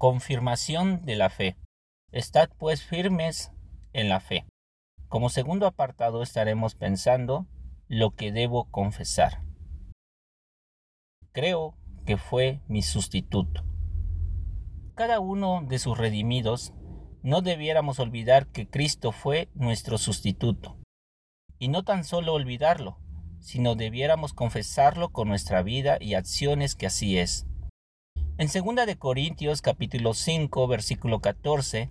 Confirmación de la fe. Estad pues firmes en la fe. Como segundo apartado estaremos pensando lo que debo confesar. Creo que fue mi sustituto. Cada uno de sus redimidos no debiéramos olvidar que Cristo fue nuestro sustituto. Y no tan solo olvidarlo, sino debiéramos confesarlo con nuestra vida y acciones que así es. En 2 de Corintios capítulo 5 versículo 14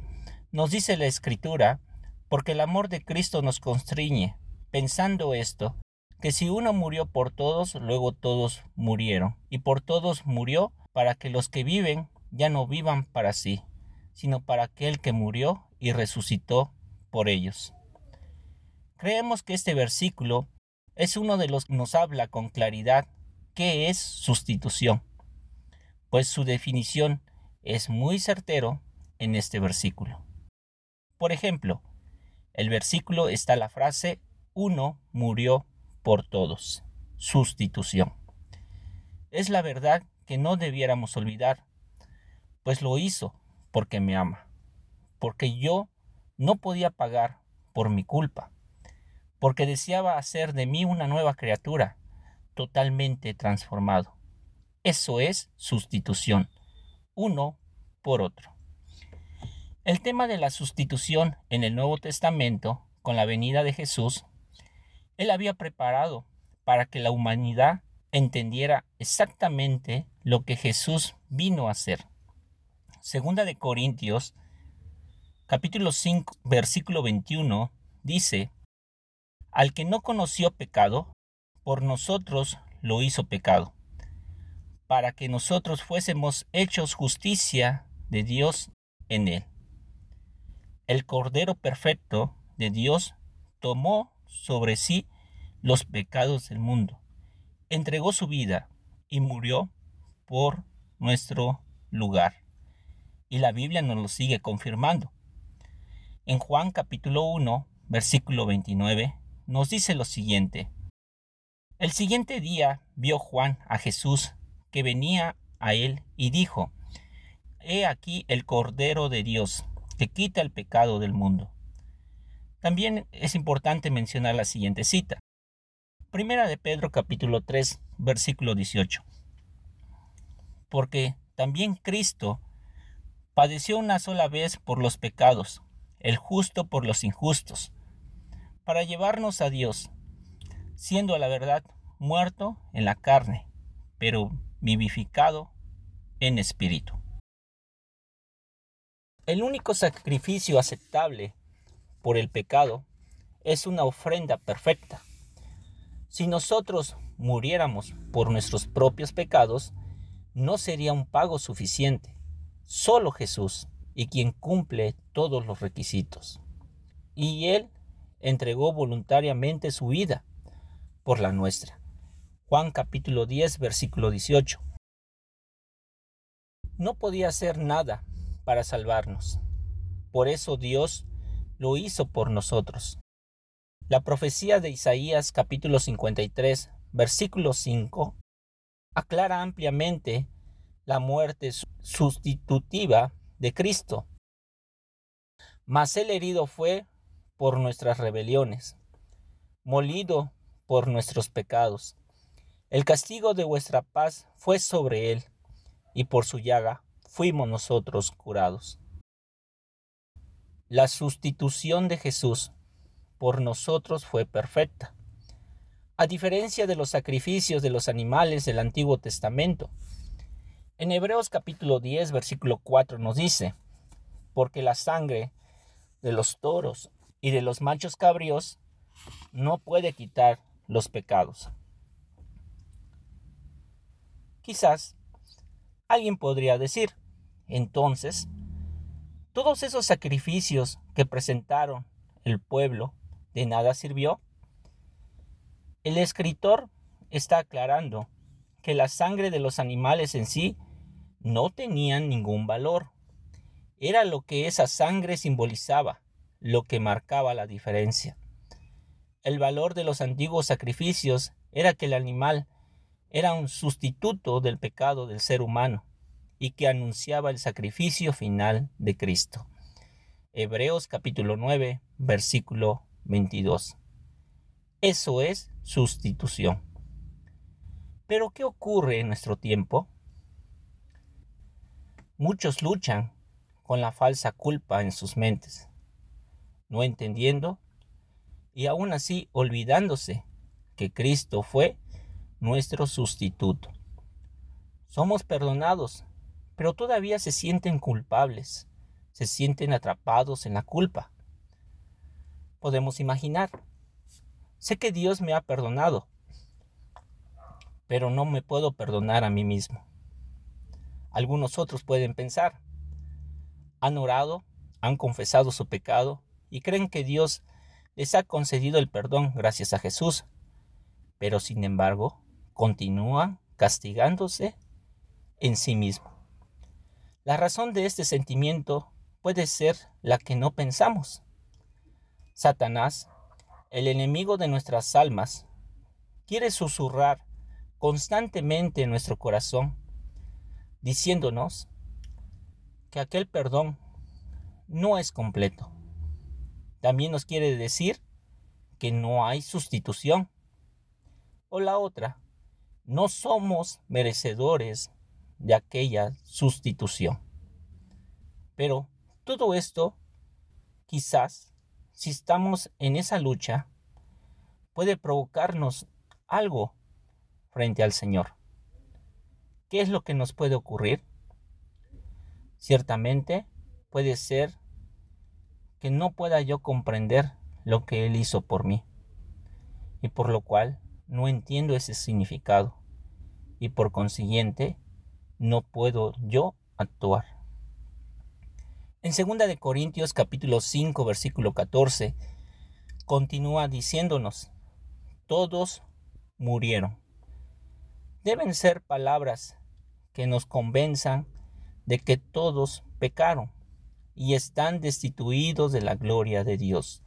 nos dice la escritura, porque el amor de Cristo nos constriñe, pensando esto, que si uno murió por todos, luego todos murieron, y por todos murió para que los que viven ya no vivan para sí, sino para aquel que murió y resucitó por ellos. Creemos que este versículo es uno de los que nos habla con claridad qué es sustitución, pues su definición es muy certero en este versículo. Por ejemplo, el versículo está la frase uno murió por todos, sustitución. Es la verdad que no debiéramos olvidar, pues lo hizo porque me ama, porque yo no podía pagar por mi culpa porque deseaba hacer de mí una nueva criatura, totalmente transformado. Eso es sustitución, uno por otro. El tema de la sustitución en el Nuevo Testamento, con la venida de Jesús, Él había preparado para que la humanidad entendiera exactamente lo que Jesús vino a hacer. Segunda de Corintios, capítulo 5, versículo 21, dice, al que no conoció pecado, por nosotros lo hizo pecado, para que nosotros fuésemos hechos justicia de Dios en él. El Cordero Perfecto de Dios tomó sobre sí los pecados del mundo, entregó su vida y murió por nuestro lugar. Y la Biblia nos lo sigue confirmando. En Juan capítulo 1, versículo 29, nos dice lo siguiente. El siguiente día vio Juan a Jesús que venía a él y dijo, He aquí el Cordero de Dios que quita el pecado del mundo. También es importante mencionar la siguiente cita. Primera de Pedro capítulo 3 versículo 18. Porque también Cristo padeció una sola vez por los pecados, el justo por los injustos, para llevarnos a Dios, siendo a la verdad muerto en la carne, pero vivificado en espíritu. El único sacrificio aceptable por el pecado es una ofrenda perfecta. Si nosotros muriéramos por nuestros propios pecados, no sería un pago suficiente. Solo Jesús y quien cumple todos los requisitos. Y Él entregó voluntariamente su vida por la nuestra. Juan capítulo 10 versículo 18. No podía hacer nada para salvarnos. Por eso Dios lo hizo por nosotros. La profecía de Isaías capítulo 53 versículo 5 aclara ampliamente la muerte sustitutiva de Cristo. Mas el herido fue por nuestras rebeliones, molido por nuestros pecados. El castigo de vuestra paz fue sobre él, y por su llaga fuimos nosotros curados. La sustitución de Jesús por nosotros fue perfecta. A diferencia de los sacrificios de los animales del Antiguo Testamento, en Hebreos capítulo 10, versículo 4 nos dice, porque la sangre de los toros y de los machos cabríos no puede quitar los pecados. Quizás alguien podría decir, entonces, todos esos sacrificios que presentaron el pueblo de nada sirvió. El escritor está aclarando que la sangre de los animales en sí no tenían ningún valor. Era lo que esa sangre simbolizaba, lo que marcaba la diferencia. El valor de los antiguos sacrificios era que el animal era un sustituto del pecado del ser humano y que anunciaba el sacrificio final de Cristo. Hebreos capítulo 9, versículo 22. Eso es sustitución. Pero ¿qué ocurre en nuestro tiempo? Muchos luchan con la falsa culpa en sus mentes, no entendiendo y aún así olvidándose que Cristo fue nuestro sustituto. Somos perdonados, pero todavía se sienten culpables se sienten atrapados en la culpa. Podemos imaginar, sé que Dios me ha perdonado, pero no me puedo perdonar a mí mismo. Algunos otros pueden pensar, han orado, han confesado su pecado y creen que Dios les ha concedido el perdón gracias a Jesús, pero sin embargo continúan castigándose en sí mismo. La razón de este sentimiento puede ser la que no pensamos. Satanás, el enemigo de nuestras almas, quiere susurrar constantemente en nuestro corazón, diciéndonos que aquel perdón no es completo. También nos quiere decir que no hay sustitución. O la otra, no somos merecedores de aquella sustitución. Pero todo esto, quizás, si estamos en esa lucha, puede provocarnos algo frente al Señor. ¿Qué es lo que nos puede ocurrir? Ciertamente puede ser que no pueda yo comprender lo que Él hizo por mí, y por lo cual no entiendo ese significado, y por consiguiente no puedo yo actuar. En 2 de Corintios capítulo 5 versículo 14 continúa diciéndonos, todos murieron. Deben ser palabras que nos convenzan de que todos pecaron y están destituidos de la gloria de Dios.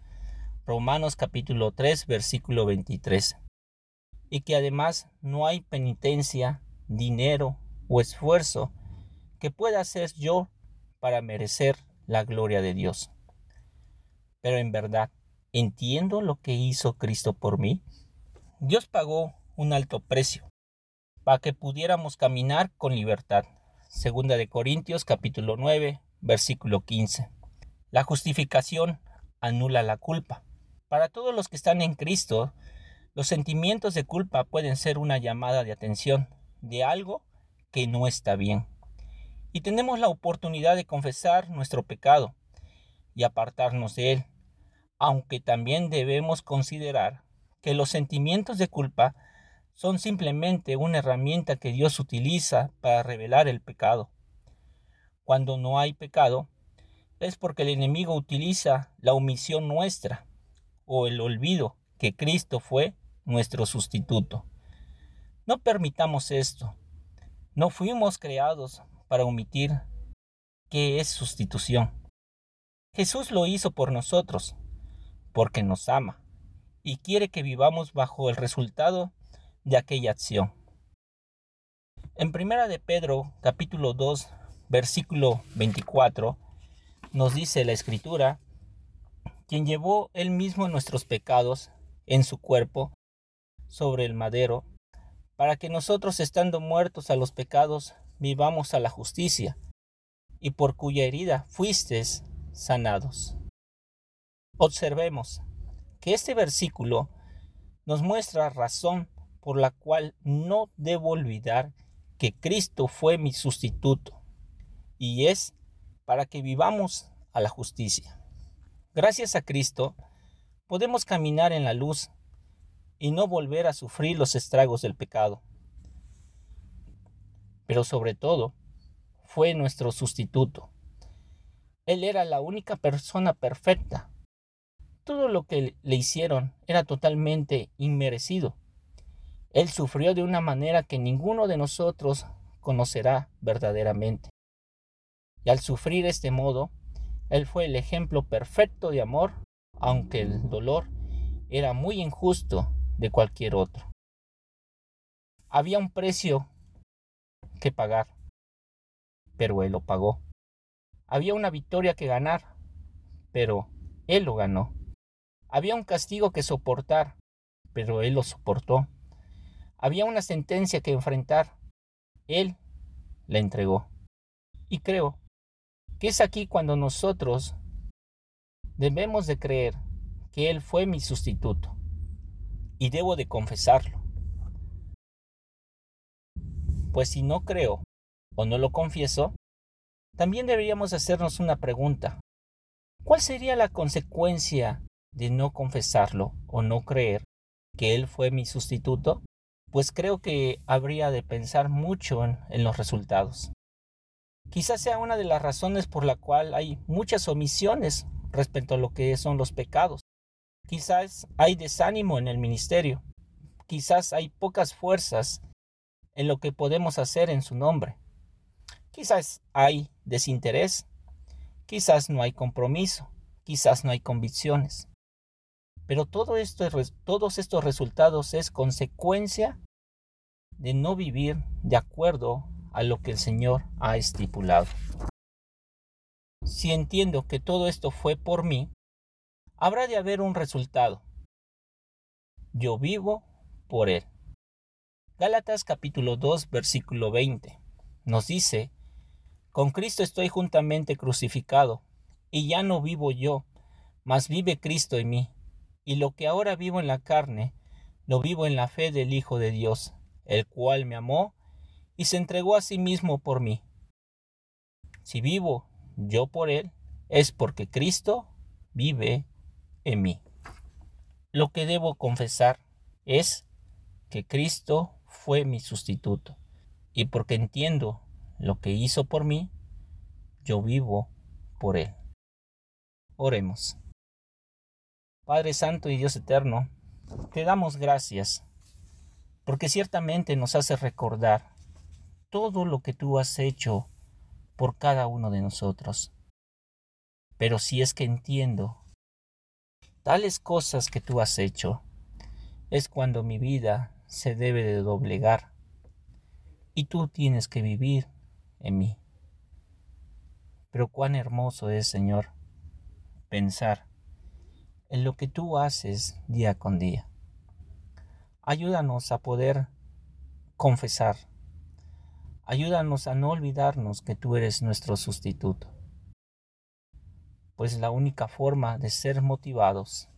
Romanos capítulo 3 versículo 23. Y que además no hay penitencia, dinero o esfuerzo que pueda hacer yo para merecer la gloria de Dios. Pero en verdad, ¿entiendo lo que hizo Cristo por mí? Dios pagó un alto precio para que pudiéramos caminar con libertad. Segunda de Corintios capítulo 9, versículo 15. La justificación anula la culpa. Para todos los que están en Cristo, los sentimientos de culpa pueden ser una llamada de atención de algo que no está bien y tenemos la oportunidad de confesar nuestro pecado y apartarnos de él, aunque también debemos considerar que los sentimientos de culpa son simplemente una herramienta que Dios utiliza para revelar el pecado. Cuando no hay pecado, es porque el enemigo utiliza la omisión nuestra o el olvido que Cristo fue nuestro sustituto. No permitamos esto. No fuimos creados para omitir qué es sustitución. Jesús lo hizo por nosotros, porque nos ama y quiere que vivamos bajo el resultado de aquella acción. En primera de Pedro, capítulo 2, versículo 24, nos dice la escritura, quien llevó él mismo nuestros pecados en su cuerpo sobre el madero, para que nosotros estando muertos a los pecados vivamos a la justicia, y por cuya herida fuisteis sanados. Observemos que este versículo nos muestra razón por la cual no debo olvidar que Cristo fue mi sustituto, y es para que vivamos a la justicia. Gracias a Cristo podemos caminar en la luz y no volver a sufrir los estragos del pecado pero sobre todo fue nuestro sustituto. Él era la única persona perfecta. Todo lo que le hicieron era totalmente inmerecido. Él sufrió de una manera que ninguno de nosotros conocerá verdaderamente. Y al sufrir este modo, Él fue el ejemplo perfecto de amor, aunque el dolor era muy injusto de cualquier otro. Había un precio que pagar. pero Él lo pagó. Había una victoria que ganar, pero Él lo ganó. Había un castigo que soportar, pero Él lo soportó. Había una sentencia que enfrentar, Él la entregó. Y creo que es aquí cuando nosotros debemos de creer que Él fue mi sustituto. Y debo de confesarlo. Pues si no creo o no lo confieso, también deberíamos hacernos una pregunta. ¿Cuál sería la consecuencia de no confesarlo o no creer que Él fue mi sustituto? Pues creo que habría de pensar mucho en, los resultados. Quizás sea una de las razones por la cual hay muchas omisiones respecto a lo que son los pecados. Quizás hay desánimo en el ministerio. Quizás hay pocas fuerzas en lo que podemos hacer en su nombre. Quizás hay desinterés, quizás no hay compromiso, quizás no hay convicciones. Pero todo esto, todos estos resultados es consecuencia de no vivir de acuerdo a lo que el Señor ha estipulado. Si entiendo que todo esto fue por mí, habrá de haber un resultado. Yo vivo por Él. Gálatas capítulo 2 versículo 20 nos dice, Con Cristo estoy juntamente crucificado, y ya no vivo yo, mas vive Cristo en mí, y lo que ahora vivo en la carne, lo vivo en la fe del Hijo de Dios, el cual me amó y se entregó a sí mismo por mí. Si vivo yo por Él, es porque Cristo vive en mí. Lo que debo confesar es que Cristo fue mi sustituto. Y porque entiendo lo que hizo por mí, yo vivo por Él. Oremos. Padre Santo y Dios Eterno, te damos gracias, porque ciertamente nos hace recordar todo lo que tú has hecho por cada uno de nosotros. Pero si es que entiendo tales cosas que tú has hecho, es cuando mi vida se debe de doblegar y tú tienes que vivir en mí. Pero cuán hermoso es, Señor, pensar en lo que tú haces día con día. Ayúdanos a poder confesar. Ayúdanos a no olvidarnos que tú eres nuestro sustituto. Pues la única forma de ser motivados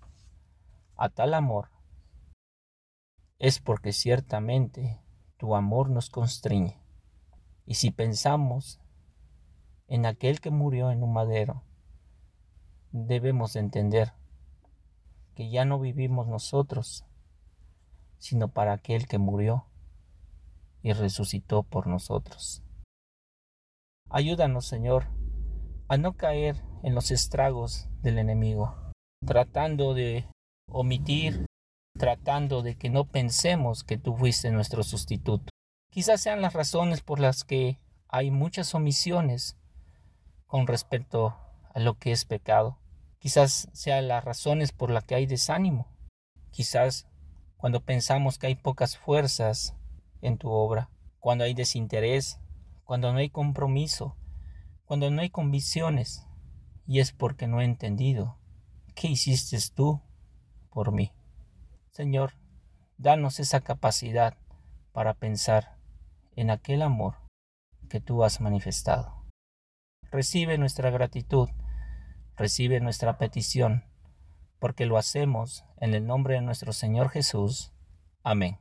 a tal amor es porque ciertamente tu amor nos constriñe. Y si pensamos en aquel que murió en un madero, debemos entender que ya no vivimos nosotros, sino para aquel que murió y resucitó por nosotros. Ayúdanos, Señor, a no caer en los estragos del enemigo, tratando de omitir tratando de que no pensemos que tú fuiste nuestro sustituto. Quizás sean las razones por las que hay muchas omisiones con respecto a lo que es pecado. Quizás sean las razones por las que hay desánimo. Quizás cuando pensamos que hay pocas fuerzas en tu obra, cuando hay desinterés, cuando no hay compromiso, cuando no hay convicciones, y es porque no he entendido qué hiciste tú por mí. Señor, danos esa capacidad para pensar en aquel amor que tú has manifestado. Recibe nuestra gratitud, recibe nuestra petición, porque lo hacemos en el nombre de nuestro Señor Jesús. Amén.